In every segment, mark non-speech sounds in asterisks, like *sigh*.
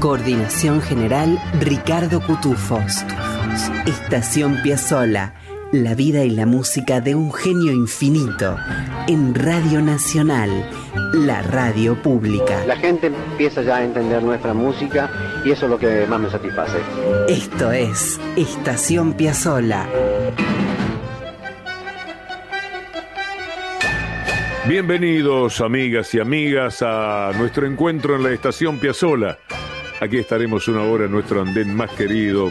Coordinación general Ricardo Cutufos. Estación Piazzola. La vida y la música de un genio infinito en Radio Nacional, la radio pública. La gente empieza ya a entender nuestra música y eso es lo que más me satisface. Esto es Estación Piazzola. Bienvenidos amigas y amigas a nuestro encuentro en la Estación Piazzola. Aquí estaremos una hora en nuestro andén más querido,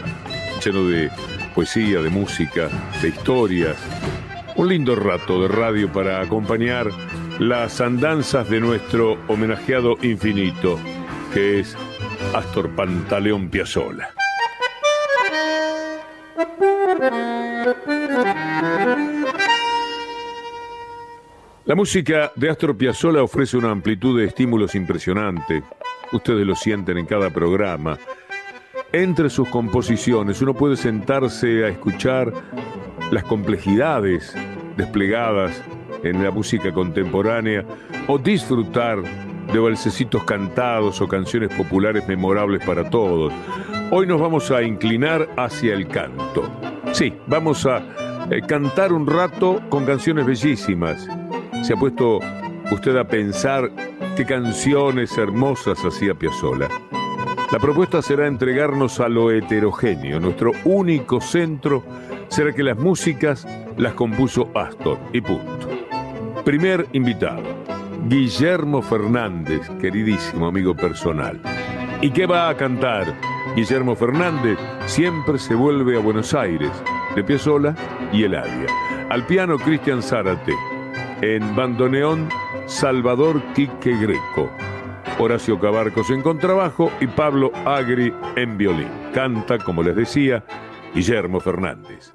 lleno de poesía, de música, de historias. Un lindo rato de radio para acompañar las andanzas de nuestro homenajeado infinito, que es Astor Pantaleón Piazzolla. La música de Astor Piazzolla ofrece una amplitud de estímulos impresionante. Ustedes lo sienten en cada programa entre sus composiciones uno puede sentarse a escuchar las complejidades desplegadas en la música contemporánea o disfrutar de balsecitos cantados o canciones populares memorables para todos. Hoy nos vamos a inclinar hacia el canto. Sí, vamos a eh, cantar un rato con canciones bellísimas. ¿Se ha puesto usted a pensar canciones hermosas hacía Piazzolla? La propuesta será entregarnos a lo heterogéneo. Nuestro único centro será que las músicas las compuso Astor y punto. Primer invitado, Guillermo Fernández, queridísimo amigo personal. ¿Y qué va a cantar? Guillermo Fernández siempre se vuelve a Buenos Aires, de Piazzolla y Eladia. Al piano Cristian Zárate, en bandoneón Salvador Quique Greco. Horacio Cabarcos en contrabajo y Pablo Agri en violín. Canta, como les decía, Guillermo Fernández.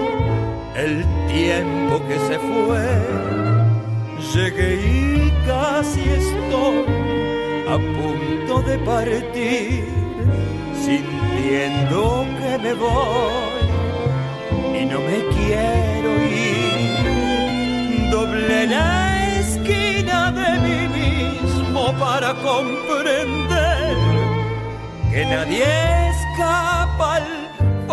el tiempo que se fue. Llegué y casi estoy a punto de partir, sintiendo que me voy y no me quiero ir. Doble la esquina de mí mismo para comprender que nadie escapa al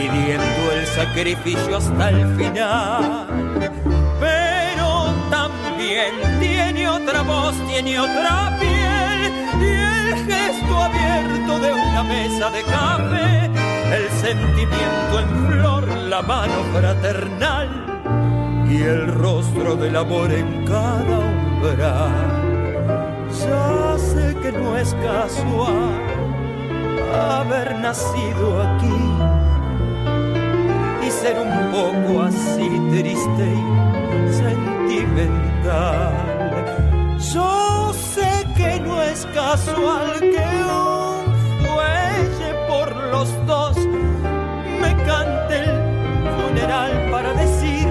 pidiendo el sacrificio hasta el final. Pero también tiene otra voz, tiene otra piel y el gesto abierto de una mesa de café, el sentimiento en flor, la mano fraternal y el rostro del amor en cada umbral. Ya sé que no es casual haber nacido aquí ser un poco así triste y sentimental. Yo sé que no es casual que un fuelle por los dos me cante el funeral para decir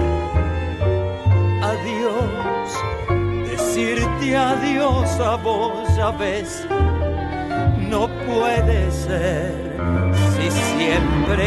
adiós, decirte adiós a vos, ya ves, no puede ser si siempre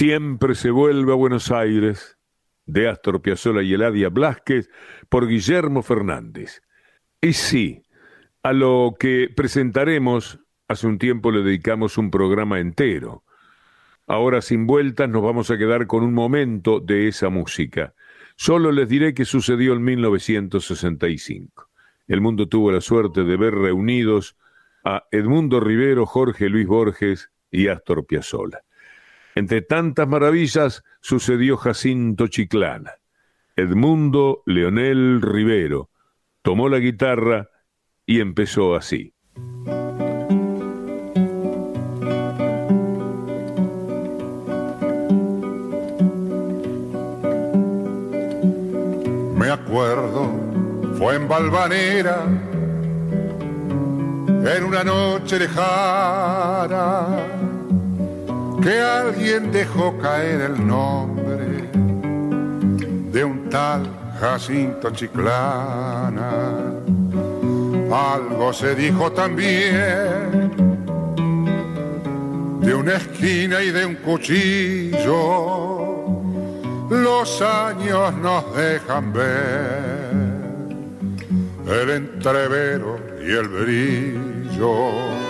Siempre se vuelve a Buenos Aires, de Astor Piazzolla y Eladia Blasquez, por Guillermo Fernández. Y sí, a lo que presentaremos, hace un tiempo le dedicamos un programa entero. Ahora sin vueltas nos vamos a quedar con un momento de esa música. Solo les diré que sucedió en 1965. El mundo tuvo la suerte de ver reunidos a Edmundo Rivero, Jorge Luis Borges y Astor Piazzolla. Entre tantas maravillas sucedió Jacinto Chiclana. Edmundo Leonel Rivero tomó la guitarra y empezó así. Me acuerdo, fue en Valvanera, en una noche lejana que alguien dejó caer el nombre de un tal Jacinto Chiclana. Algo se dijo también de una esquina y de un cuchillo. Los años nos dejan ver el entrevero y el brillo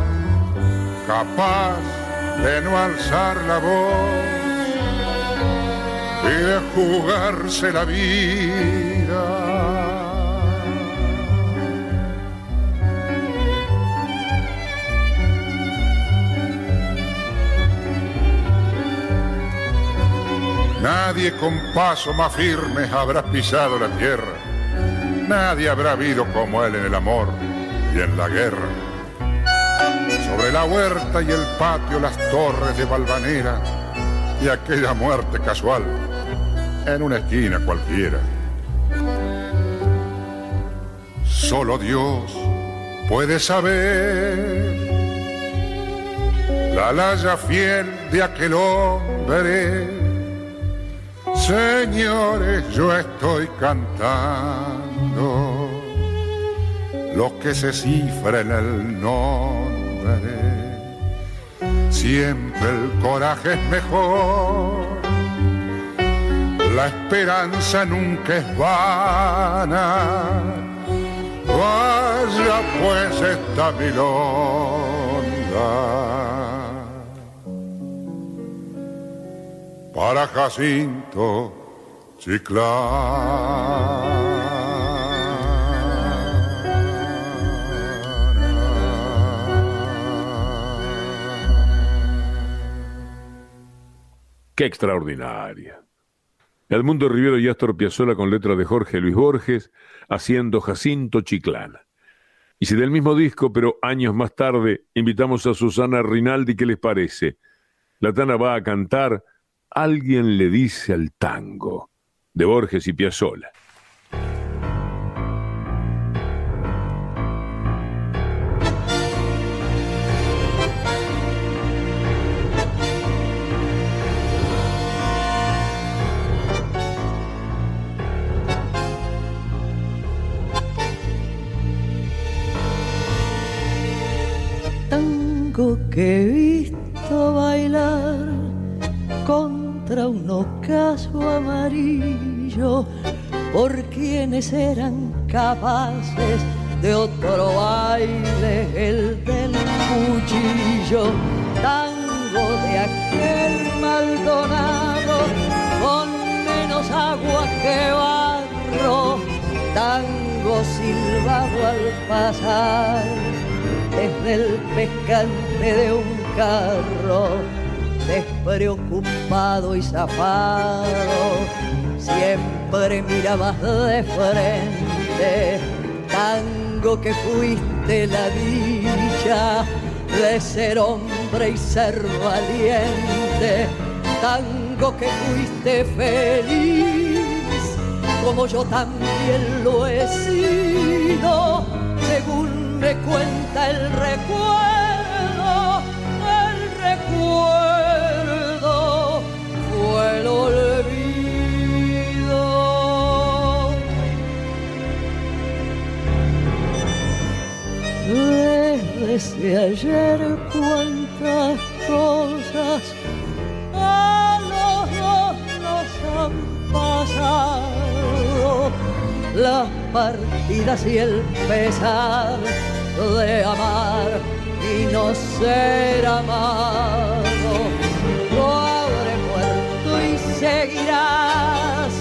capaz de no alzar la voz y de jugarse la vida. Nadie con paso más firme habrá pisado la tierra. Nadie habrá habido como él en el amor y en la guerra sobre la huerta y el patio las torres de Valvanera y aquella muerte casual en una esquina cualquiera. Solo Dios puede saber la laya fiel de aquel hombre. Señores, yo estoy cantando lo que se cifra en el nombre Siempre el coraje es mejor, la esperanza nunca es vana. Vaya pues esta milonga para Jacinto Chiclán. Qué extraordinaria. Edmundo Rivero y Astor Piazzolla con letra de Jorge Luis Borges, haciendo Jacinto Chiclana. Y si del mismo disco, pero años más tarde, invitamos a Susana Rinaldi, ¿qué les parece? La Tana va a cantar Alguien le dice al tango, de Borges y Piazzolla. He visto bailar contra un ocaso amarillo por quienes eran capaces de otro baile, el del cuchillo, tango de aquel Maldonado, con menos agua que barro, tango silbado al pasar, desde el pescante de un carro, despreocupado y zafado, siempre mirabas de frente, tango que fuiste la dicha de ser hombre y ser valiente, tango que fuiste feliz, como yo también lo he sido, me cuenta el recuerdo, el recuerdo fue el olvido. Desde ayer cuántas cosas a los dos nos han pasado, las partidas y el pesar de amar y no ser amado. No habré muerto y seguirás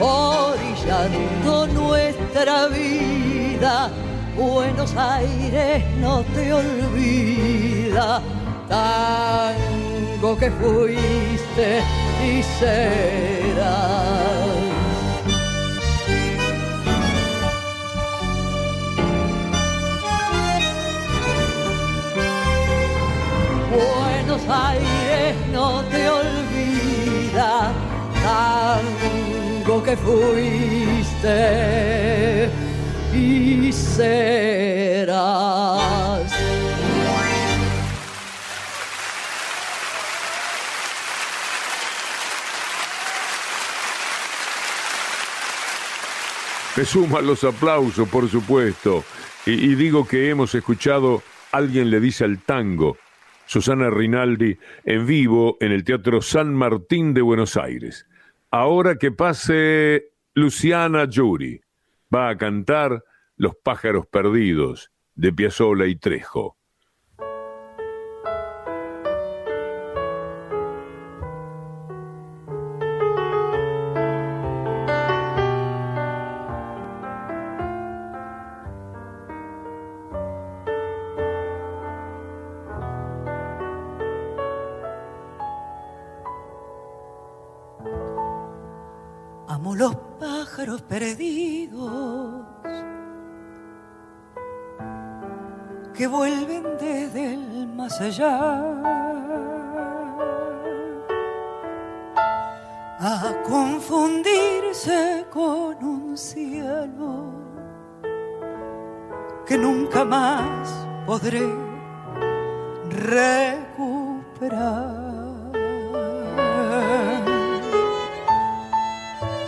orillando nuestra vida. Buenos Aires no te olvida, tango que fuiste y serás. Aires no te olvida, tango que fuiste y serás. Me suman los aplausos, por supuesto. Y, y digo que hemos escuchado Alguien le dice al tango, Susana Rinaldi, en vivo en el Teatro San Martín de Buenos Aires. Ahora que pase Luciana Giuri, va a cantar Los pájaros perdidos de Piazzolla y Trejo. A confundirse con un cielo que nunca más podré recuperar.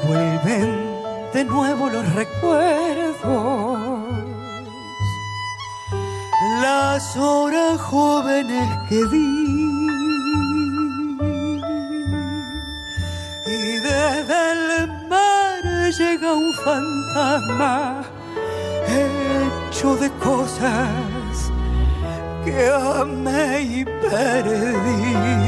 Vuelven de nuevo los recuerdos, las horas jóvenes que di. Y desde el mar llega un fantasma hecho de cosas que amé y perdí.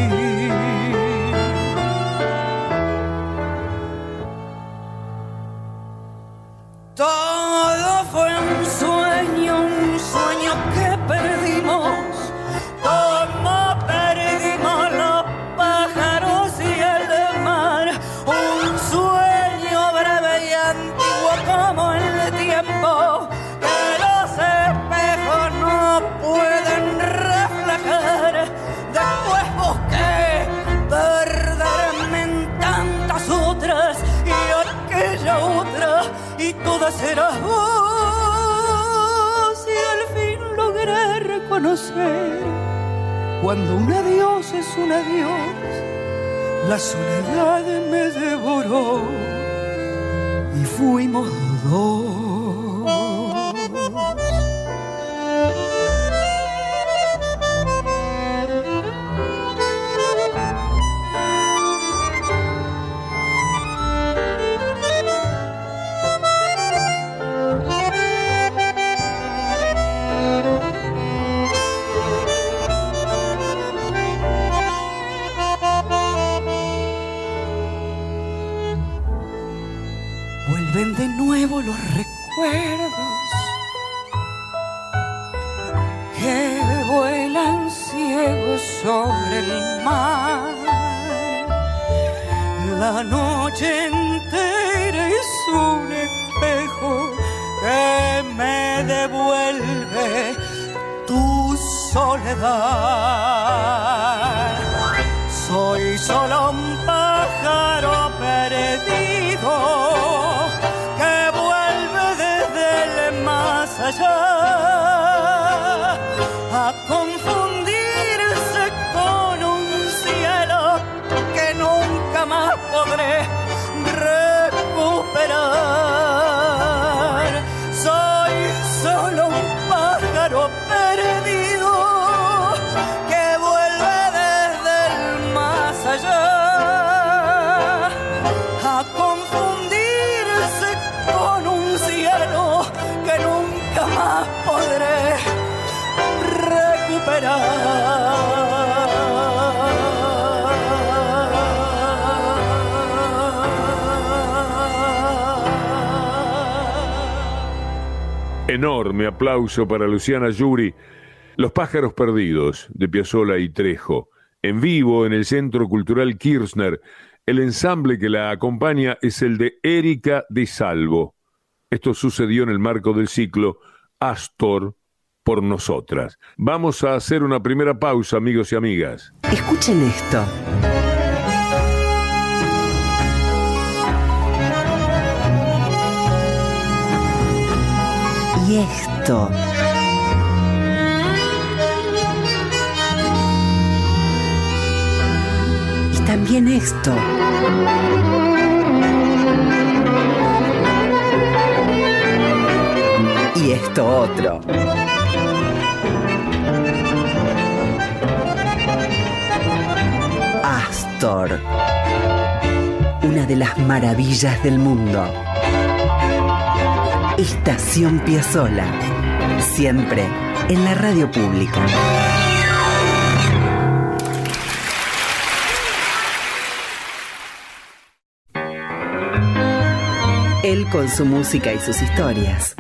Todo fue un sueño, un sueño que perdimos. Como perdimos los pájaros y el mar. Un sueño breve y antiguo como el tiempo. Que los espejos no pueden reflejar. Después busqué perderme en tantas otras y aquella otra y todas eras cuando un adiós es un adiós la soledad me devoró y fuimos dos Enorme aplauso para Luciana Yuri. Los pájaros perdidos de Piazzolla y Trejo. En vivo en el Centro Cultural Kirchner. El ensamble que la acompaña es el de Erika de Salvo. Esto sucedió en el marco del ciclo Astor por nosotras. Vamos a hacer una primera pausa, amigos y amigas. Escuchen esto. Y esto. Y también esto. Y esto otro. Astor. Una de las maravillas del mundo. Estación Piazzola. Siempre en la radio pública. Él con su música y sus historias.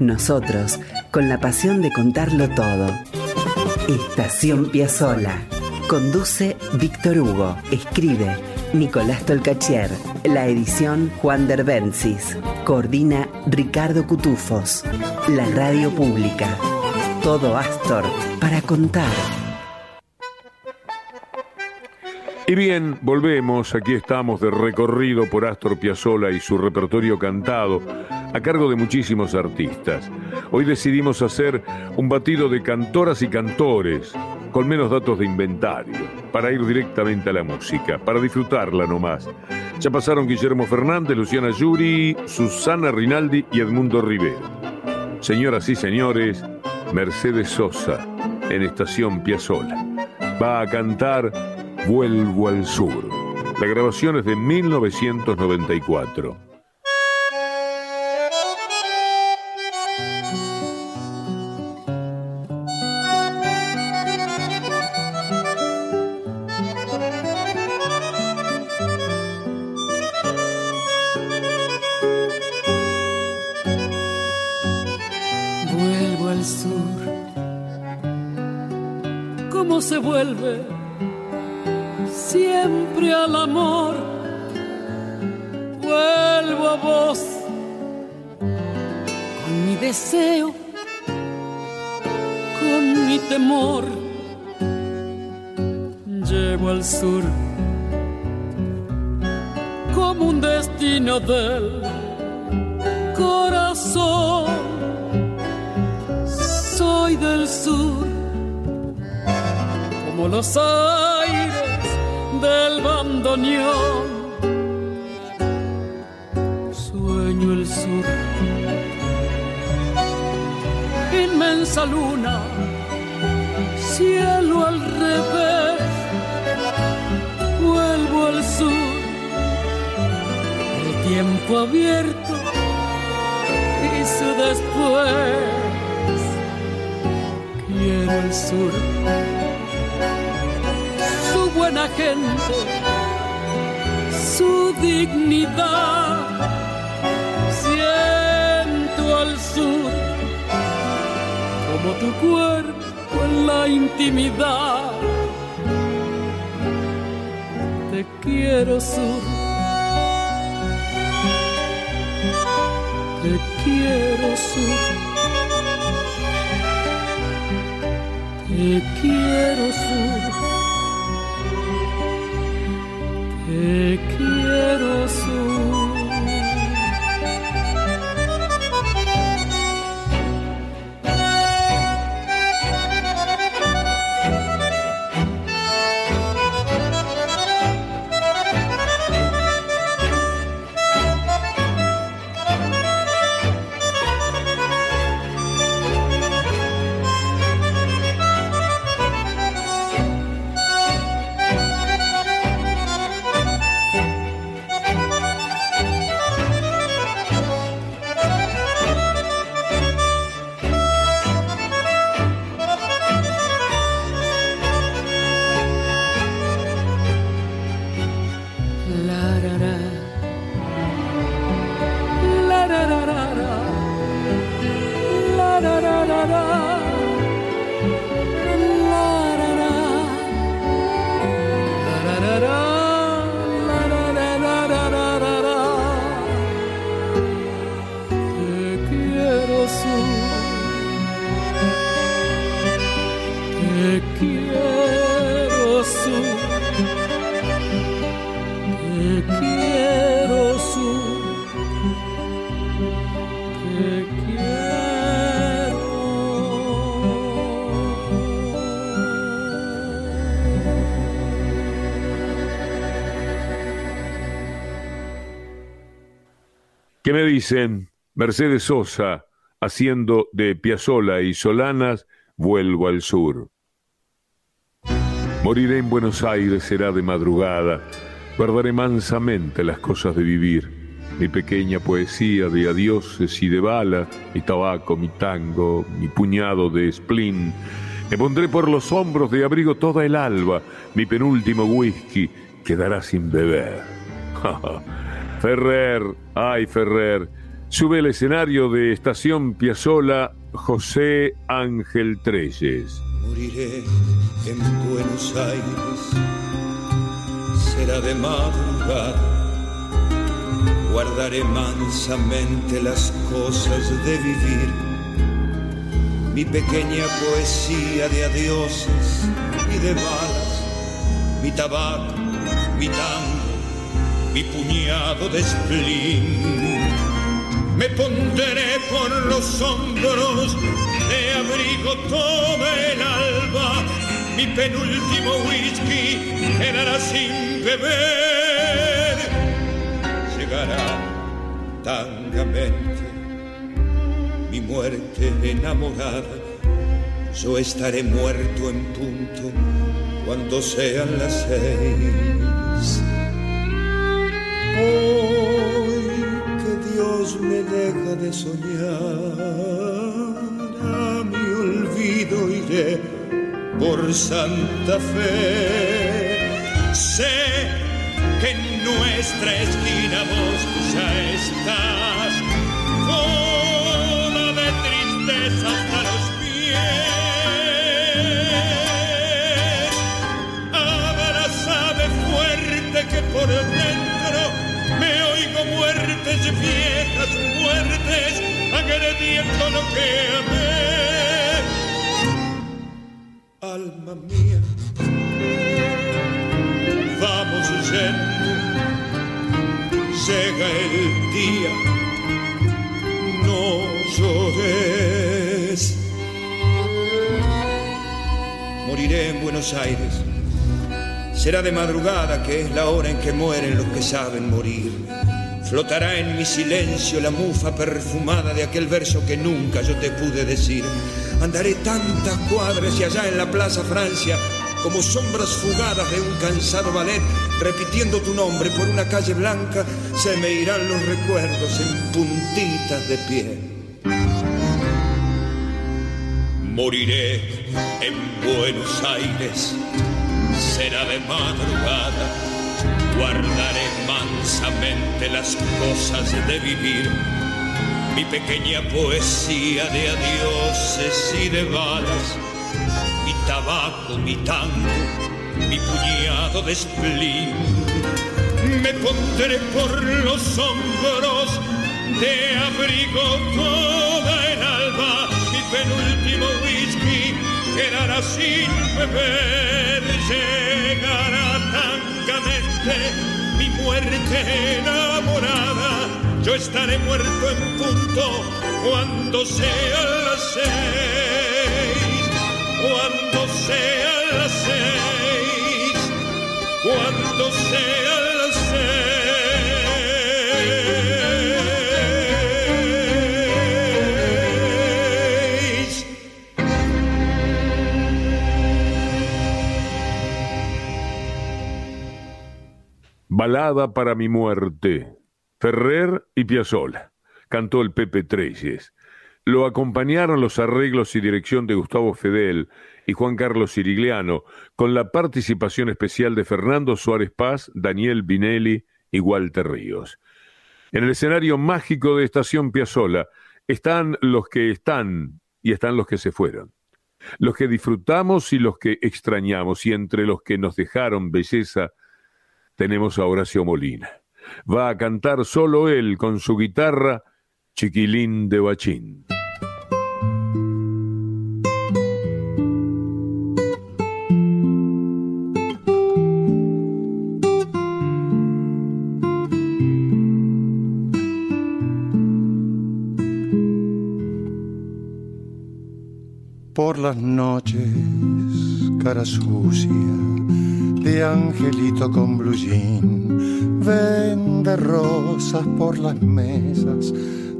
Nosotros con la pasión de contarlo todo. Estación Piazzola. Conduce Víctor Hugo. Escribe Nicolás Tolcachier. La edición Juan Derbencis. Coordina Ricardo Cutufos. La radio pública. Todo Astor para contar. Y bien, volvemos, aquí estamos de recorrido por Astor Piazzolla y su repertorio cantado, a cargo de muchísimos artistas. Hoy decidimos hacer un batido de cantoras y cantores, con menos datos de inventario, para ir directamente a la música, para disfrutarla nomás. Ya pasaron Guillermo Fernández, Luciana Yuri, Susana Rinaldi y Edmundo Rivero. Señoras y señores, Mercedes Sosa, en Estación Piazzolla. Va a cantar Vuelvo al Sur. La grabación es de 1994. Como un destino del corazón soy del sur, como los aires del bandoneón. Sueño el sur, inmensa luna, cielo al revés. Vuelvo al sur, tiempo abierto y su después. Quiero el sur, su buena gente, su dignidad. Siento al sur como tu cuerpo en la intimidad. Te quiero sur Te quiero sur. Te quiero sur. Te quiero sur. ¿Qué me dicen? Mercedes Sosa, haciendo de Piazzola y Solanas, vuelvo al sur. Moriré en Buenos Aires, será de madrugada, guardaré mansamente las cosas de vivir, mi pequeña poesía de adioses y de bala, mi tabaco, mi tango, mi puñado de spleen, me pondré por los hombros de abrigo toda el alba, mi penúltimo whisky quedará sin beber. *laughs* Ferrer, ay Ferrer, sube al escenario de Estación Piazzola José Ángel Treyes. Moriré en Buenos Aires, será de madrugada, guardaré mansamente las cosas de vivir, mi pequeña poesía de adioses y de balas, mi tabaco, mi tango mi puñado de spleen. Me pondré por los hombros de abrigo todo el alba. Mi penúltimo whisky quedará sin beber. Llegará tangamente mi muerte enamorada. Yo estaré muerto en punto cuando sean las seis. Hoy que Dios me deja de soñar, a mi olvido iré por Santa Fe. Sé que en nuestra esquina vos ya Mía, vamos yendo, llega el día, no llores. Moriré en Buenos Aires Será de madrugada, que es la hora en que mueren los que saben morir. Flotará en mi silencio la mufa perfumada de aquel verso que nunca yo te pude decir. Andaré tantas cuadras y allá en la Plaza Francia, como sombras fugadas de un cansado ballet, repitiendo tu nombre por una calle blanca, se me irán los recuerdos en puntitas de pie. Moriré en Buenos Aires será de madrugada, guardaré mansamente las cosas de vivir, mi pequeña poesía de adioses y de balas, mi tabaco, mi tango, mi puñado de. Me pondré por los hombros de abrigo toda el alba, mi penúltimo whisky quedará sin beber, llegará tancamente mi muerte enamorada yo estaré muerto en punto cuando sea las seis, cuando sea las seis, cuando sea las seis. Balada para mi muerte Ferrer y Piazzolla. Cantó el Pepe Treyes. Lo acompañaron los arreglos y dirección de Gustavo Fedel y Juan Carlos Sirigliano, con la participación especial de Fernando Suárez Paz, Daniel Binelli y Walter Ríos. En el escenario mágico de Estación Piazzola están los que están y están los que se fueron. Los que disfrutamos y los que extrañamos, y entre los que nos dejaron belleza, tenemos a Horacio Molina va a cantar solo él con su guitarra Chiquilín de Bachín. Por las noches, cara sucia de angelito con blue Vende rosas por las mesas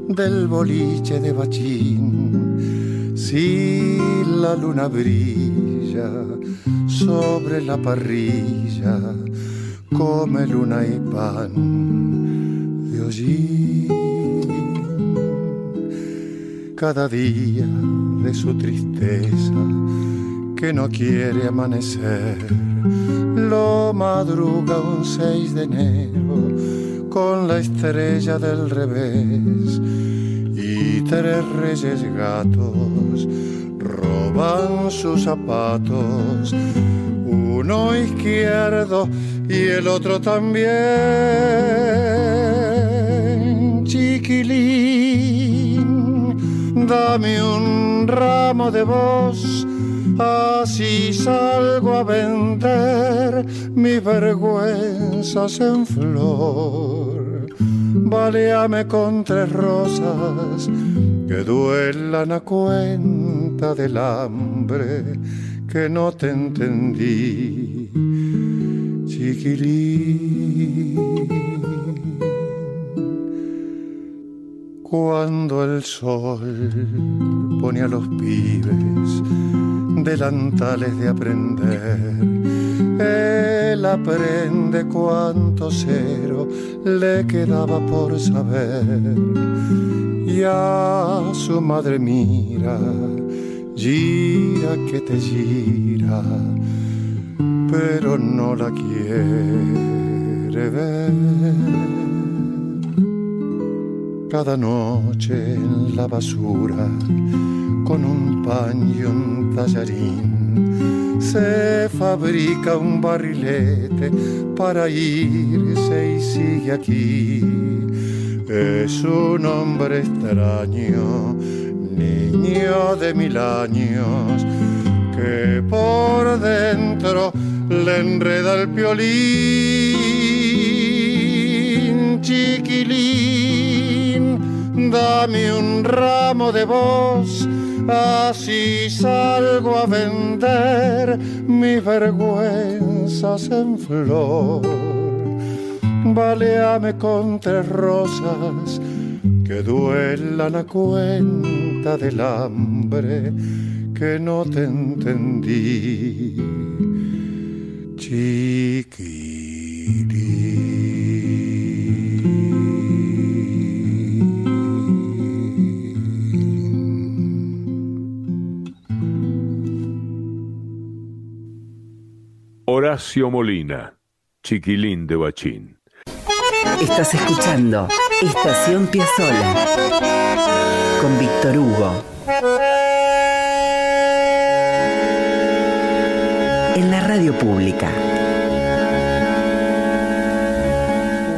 del boliche de bachín. Si la luna brilla sobre la parrilla, come luna y pan de hollín. Cada día de su tristeza que no quiere amanecer lo madruga un 6 de enero con la estrella del revés y tres reyes gatos roban sus zapatos, uno izquierdo y el otro también. Chiquilín, dame un ramo de voz Así salgo a vender mis vergüenzas en flor. Baleame con tres rosas que duelan a cuenta del hambre que no te entendí, chiquilín. Cuando el sol pone a los pibes delantales de aprender. Él aprende cuánto cero le quedaba por saber. Y a su madre mira, gira que te gira, pero no la quiere ver. Cada noche en la basura con un pan y un tallarín. Se fabrica un barrilete para irse y sigue aquí. Es un hombre extraño, niño de mil años, que por dentro le enreda el piolín chiquilín. Dame un ramo de voz así salgo a vender mis vergüenzas en flor. Baleame con tres rosas que duelan a cuenta del hambre que no te entendí. Horacio Molina, Chiquilín de Bachín. Estás escuchando Estación Piazzola con Víctor Hugo. En la radio pública.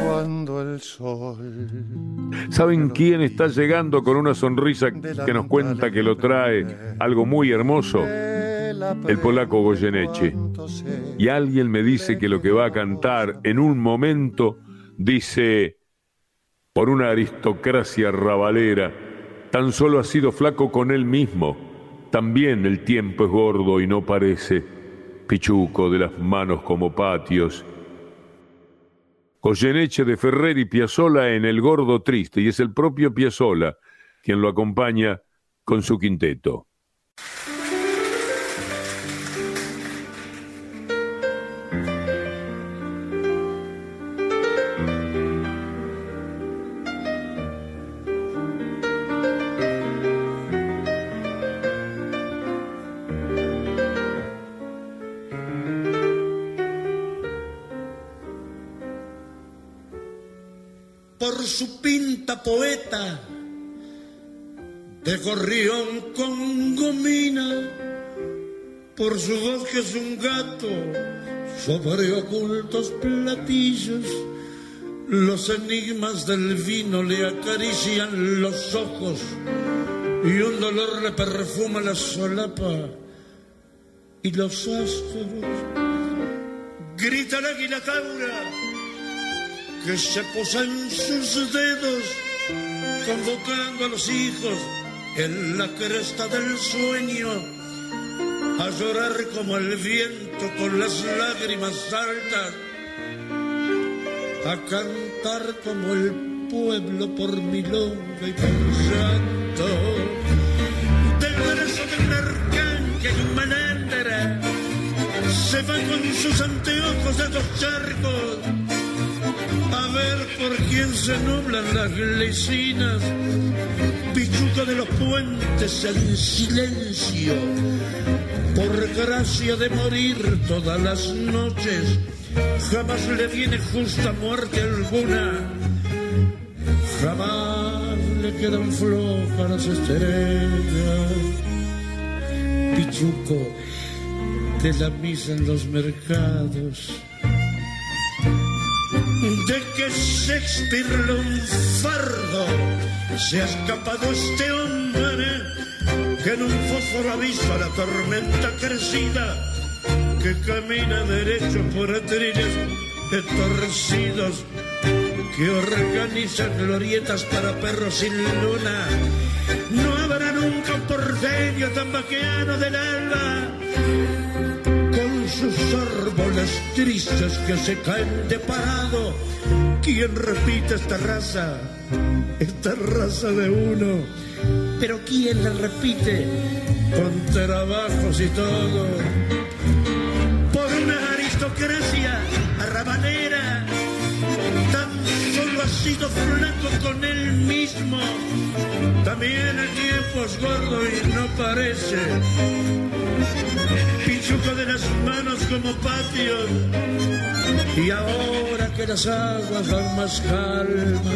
Cuando el sol ¿Saben quién está llegando con una sonrisa que nos cuenta que lo trae algo muy hermoso? El polaco Goyeneche. Y alguien me dice que lo que va a cantar en un momento dice, por una aristocracia rabalera, tan solo ha sido flaco con él mismo. También el tiempo es gordo y no parece pichuco de las manos como patios Goyeneche de Ferrer y Piazzola en El Gordo Triste, y es el propio Piazzola quien lo acompaña con su quinteto. Gorrión con gomina, por su voz que es un gato sobre ocultos platillos. Los enigmas del vino le acarician los ojos y un dolor le perfuma la solapa y los astros. Grita la águila que se posa en sus dedos, convocando a los hijos en la cresta del sueño, a llorar como el viento con las lágrimas altas, a cantar como el pueblo por milonga y por santo, del brazo del un malandra, se va con sus anteojos de dos charcos a ver por quién se nublan las lecinas, pichuca de los puentes en silencio, por gracia de morir todas las noches, jamás le viene justa muerte alguna, jamás le quedan flojas las estrellas, pichuco de la misa en los mercados de que Shakespeare fardo se ha escapado este hombre que en un fósforo avisa la tormenta crecida que camina derecho por atriles torcidos que organizan glorietas para perros sin luna. No habrá nunca un porteño tan vaqueano del alba sus árboles tristes que se caen de parado. ¿Quién repite esta raza? Esta raza de uno. Pero ¿quién la repite? Con trabajos y todo. Por una aristocracia arrabanera. Tan solo ha sido flaco con él mismo. También el tiempo es gordo y no parece pichuco de las manos como patios. Y ahora que las aguas dan más calma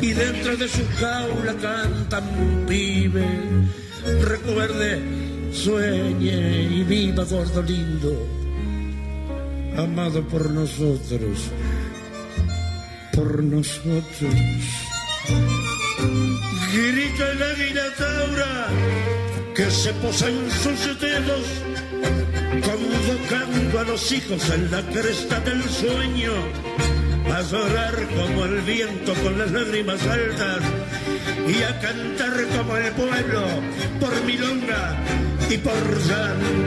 y dentro de su jaula cantan un pibe, recuerde, sueñe y viva gordo lindo, amado por nosotros, por nosotros. Grita el águila taura que se posa en sus dedos, convocando a los hijos en la cresta del sueño, a llorar como el viento con las lágrimas altas y a cantar como el pueblo por milonga y por llanto.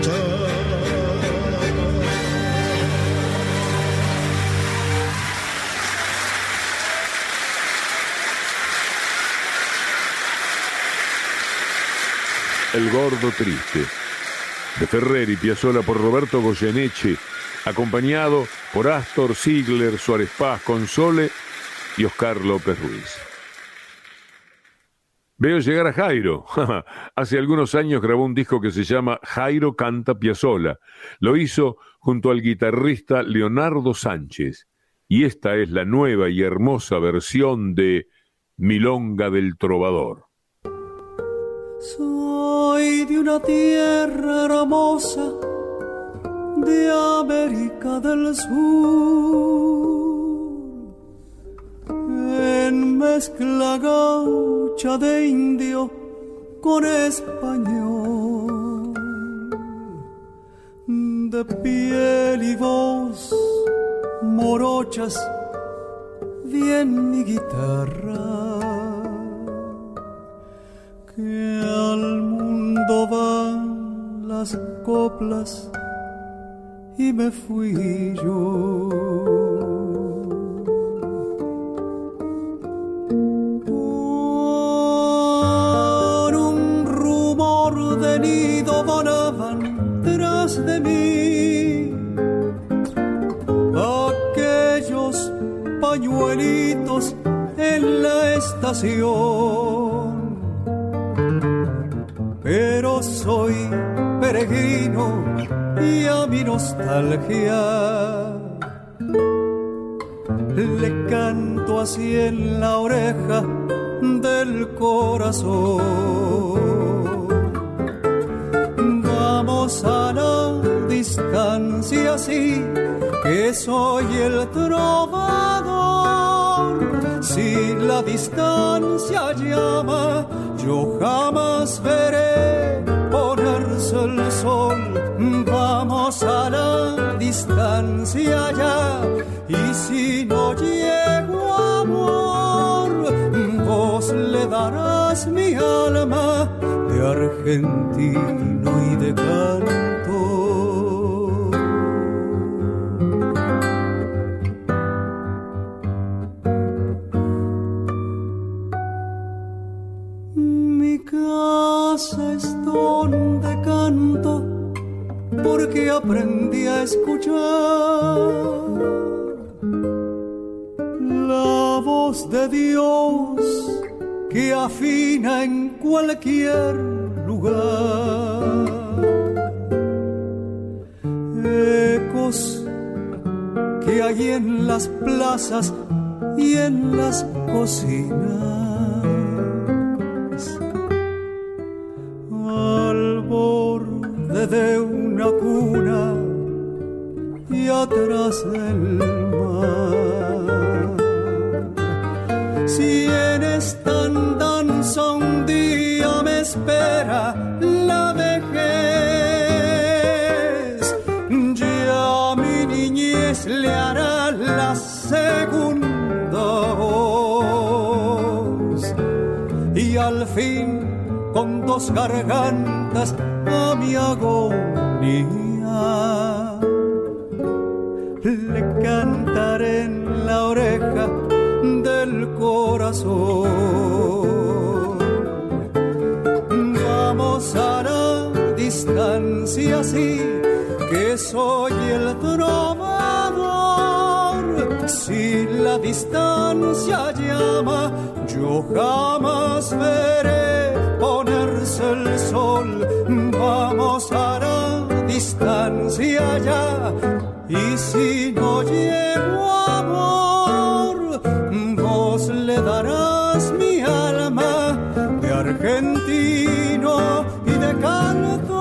Gordo Triste, de Ferrer y Piazzola por Roberto Goyeneche, acompañado por Astor Ziegler, Suárez Paz, Console y Oscar López Ruiz. Veo llegar a Jairo. *laughs* Hace algunos años grabó un disco que se llama Jairo canta Piazzola. Lo hizo junto al guitarrista Leonardo Sánchez. y esta es la nueva y hermosa versión de Milonga del Trovador. Soy de una tierra hermosa de América del Sur, en mezcla gaucha de indio con español, de piel y voz morochas, bien mi guitarra, al mundo van las coplas y me fui yo. Por un rumor de nido volaban tras de mí aquellos pañuelitos en la estación. Soy peregrino y a mi nostalgia le canto así en la oreja del corazón. Vamos a la distancia así que soy el trovador. Si la distancia llama, yo jamás veré el sol. Vamos a la distancia ya, y si no llego amor, vos le darás mi alma de argentino y de canto. Escuchar la voz de Dios que afina en cualquier lugar. Ecos que hay en las plazas y en las cocinas. Al borde de una cuna y atrás del mar. Si en esta danza un día me espera la vejez, ya mi niñez le hará la segunda voz. Y al fin, con dos gargantas, a mi agonía le cantaré en la oreja del corazón. Vamos a la distancia así que soy el trovador. Si la distancia llama, yo jamás veré ponerse el sol. Vamos a la distancia ya. Y si no llego amor, vos le darás mi alma de argentino y de cantor.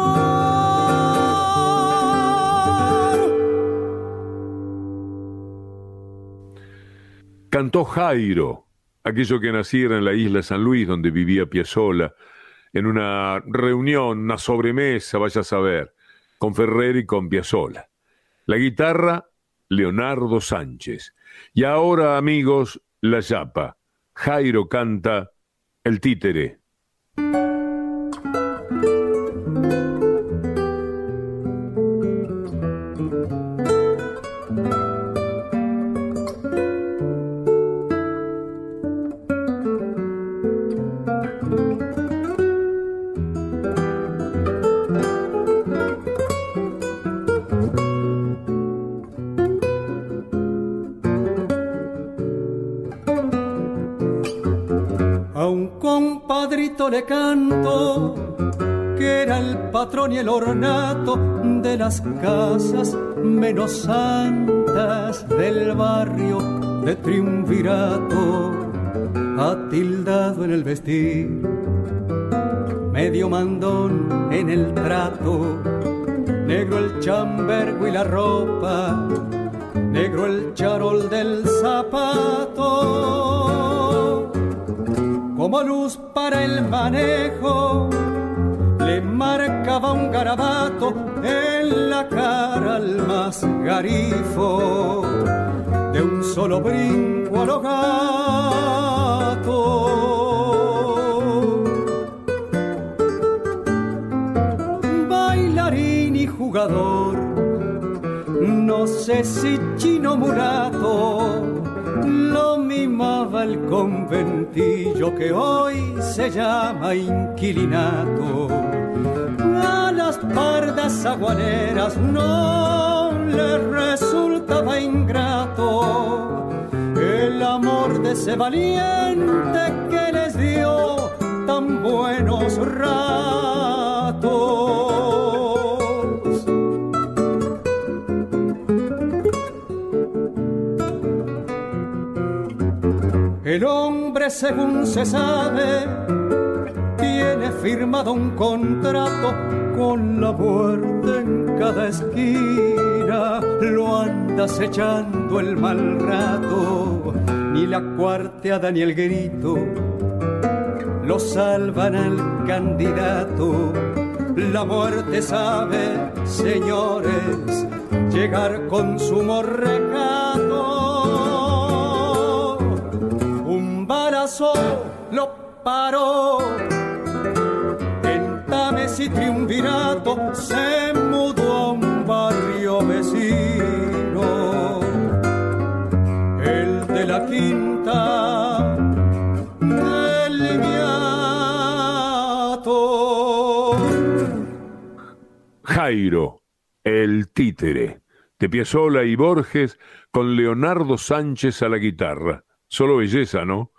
Cantó Jairo, aquello que naciera en la isla San Luis donde vivía Piazzolla, en una reunión, una sobremesa, vaya a saber, con Ferrer y con Piazzolla. La guitarra, Leonardo Sánchez. Y ahora, amigos, la yapa. Jairo canta El títere. Las casas menos santa gargantas del barrio de triunvirato, atildado en el vestir, medio mandón en el trato, negro el chambergo y la ropa, de un solo brinco a lo gato. Bailarín y jugador, no sé si chino mulato, lo mimaba el conventillo que hoy se llama inquilinato pardas aguaneras no le resultaba ingrato el amor de ese valiente que les dio tan buenos ratos. El hombre, según se sabe, tiene firmado un contrato con la muerte en cada esquina, lo anda acechando el mal rato, ni la cuarteada ni el grito lo salvan al candidato. La muerte sabe, señores, llegar con su morrecato. Un balazo lo paró y triunvirato se la quinta del Viato. Jairo, el títere, de Piazzolla y Borges con Leonardo Sánchez a la guitarra. Solo belleza, ¿no?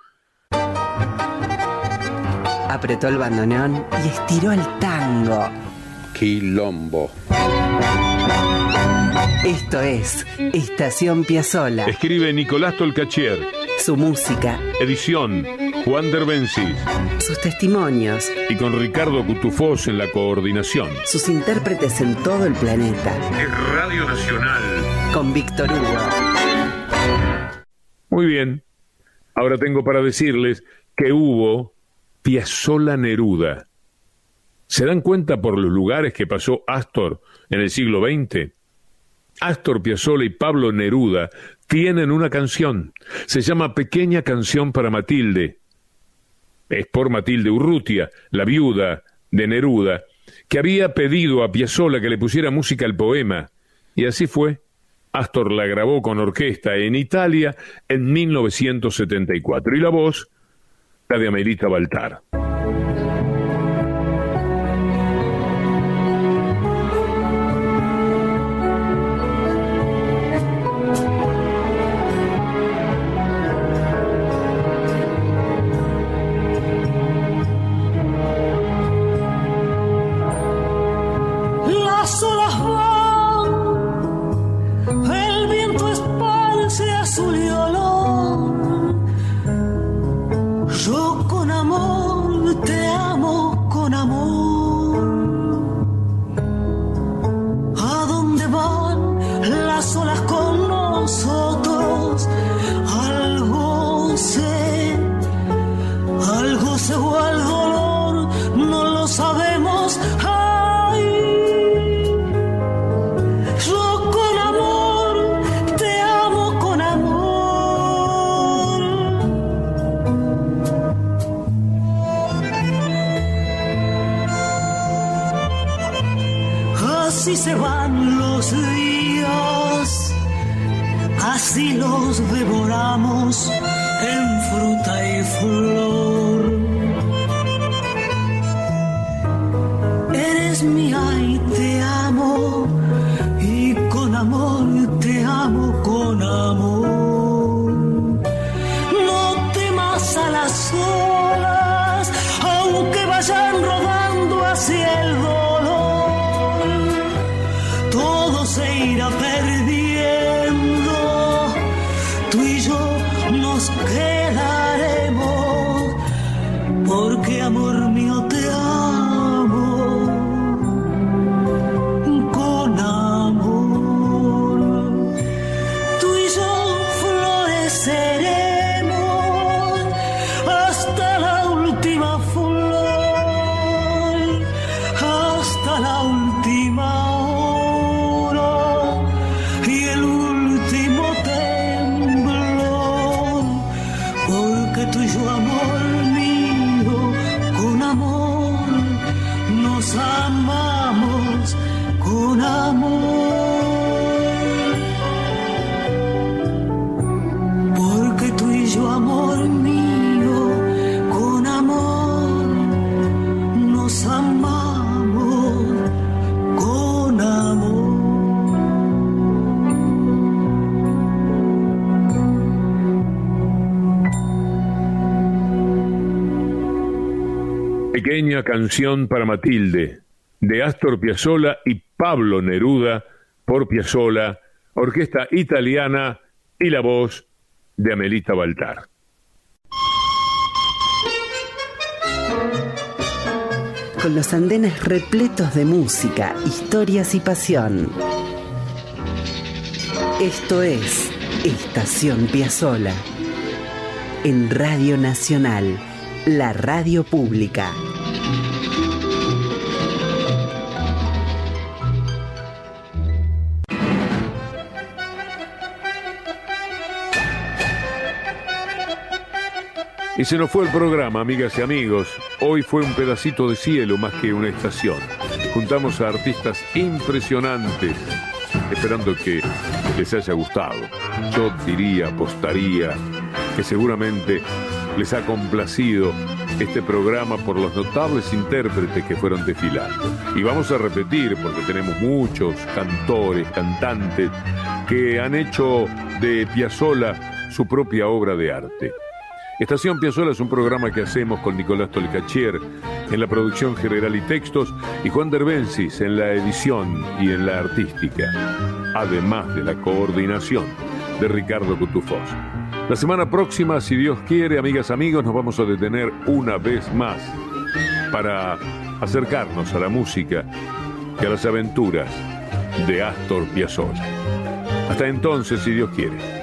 apretó el bandoneón y estiró el tango. Quilombo. Esto es Estación Piazzola. Escribe Nicolás Tolcachier. Su música. Edición Juan Derbencis. Sus testimonios. Y con Ricardo Cutufós en la coordinación. Sus intérpretes en todo el planeta. Es Radio Nacional. Con Víctor Hugo. Muy bien. Ahora tengo para decirles que hubo Piazzola Neruda. ¿Se dan cuenta por los lugares que pasó Astor en el siglo XX? Astor Piazzolla y Pablo Neruda tienen una canción. Se llama Pequeña canción para Matilde. Es por Matilde Urrutia, la viuda de Neruda, que había pedido a Piazzolla que le pusiera música al poema. Y así fue. Astor la grabó con orquesta en Italia en 1974. Y la voz la de Amelita Baltar. quedaremos, porque amor Pequeña canción para Matilde, de Astor Piazzolla y Pablo Neruda, por Piazzolla, orquesta italiana y la voz de Amelita Baltar. Con los andenes repletos de música, historias y pasión. Esto es Estación Piazzola. En Radio Nacional, la radio pública. Y se nos fue el programa, amigas y amigos. Hoy fue un pedacito de cielo más que una estación. Juntamos a artistas impresionantes, esperando que les haya gustado. Yo diría, apostaría, que seguramente les ha complacido este programa por los notables intérpretes que fueron desfilando. Y vamos a repetir, porque tenemos muchos cantores, cantantes, que han hecho de Piazzolla su propia obra de arte. Estación Piazzolla es un programa que hacemos con Nicolás Tolcachier en la producción general y textos y Juan Derbensis en la edición y en la artística, además de la coordinación de Ricardo Cutufós. La semana próxima, si Dios quiere, amigas, amigos, nos vamos a detener una vez más para acercarnos a la música y a las aventuras de Astor Piazzolla. Hasta entonces, si Dios quiere.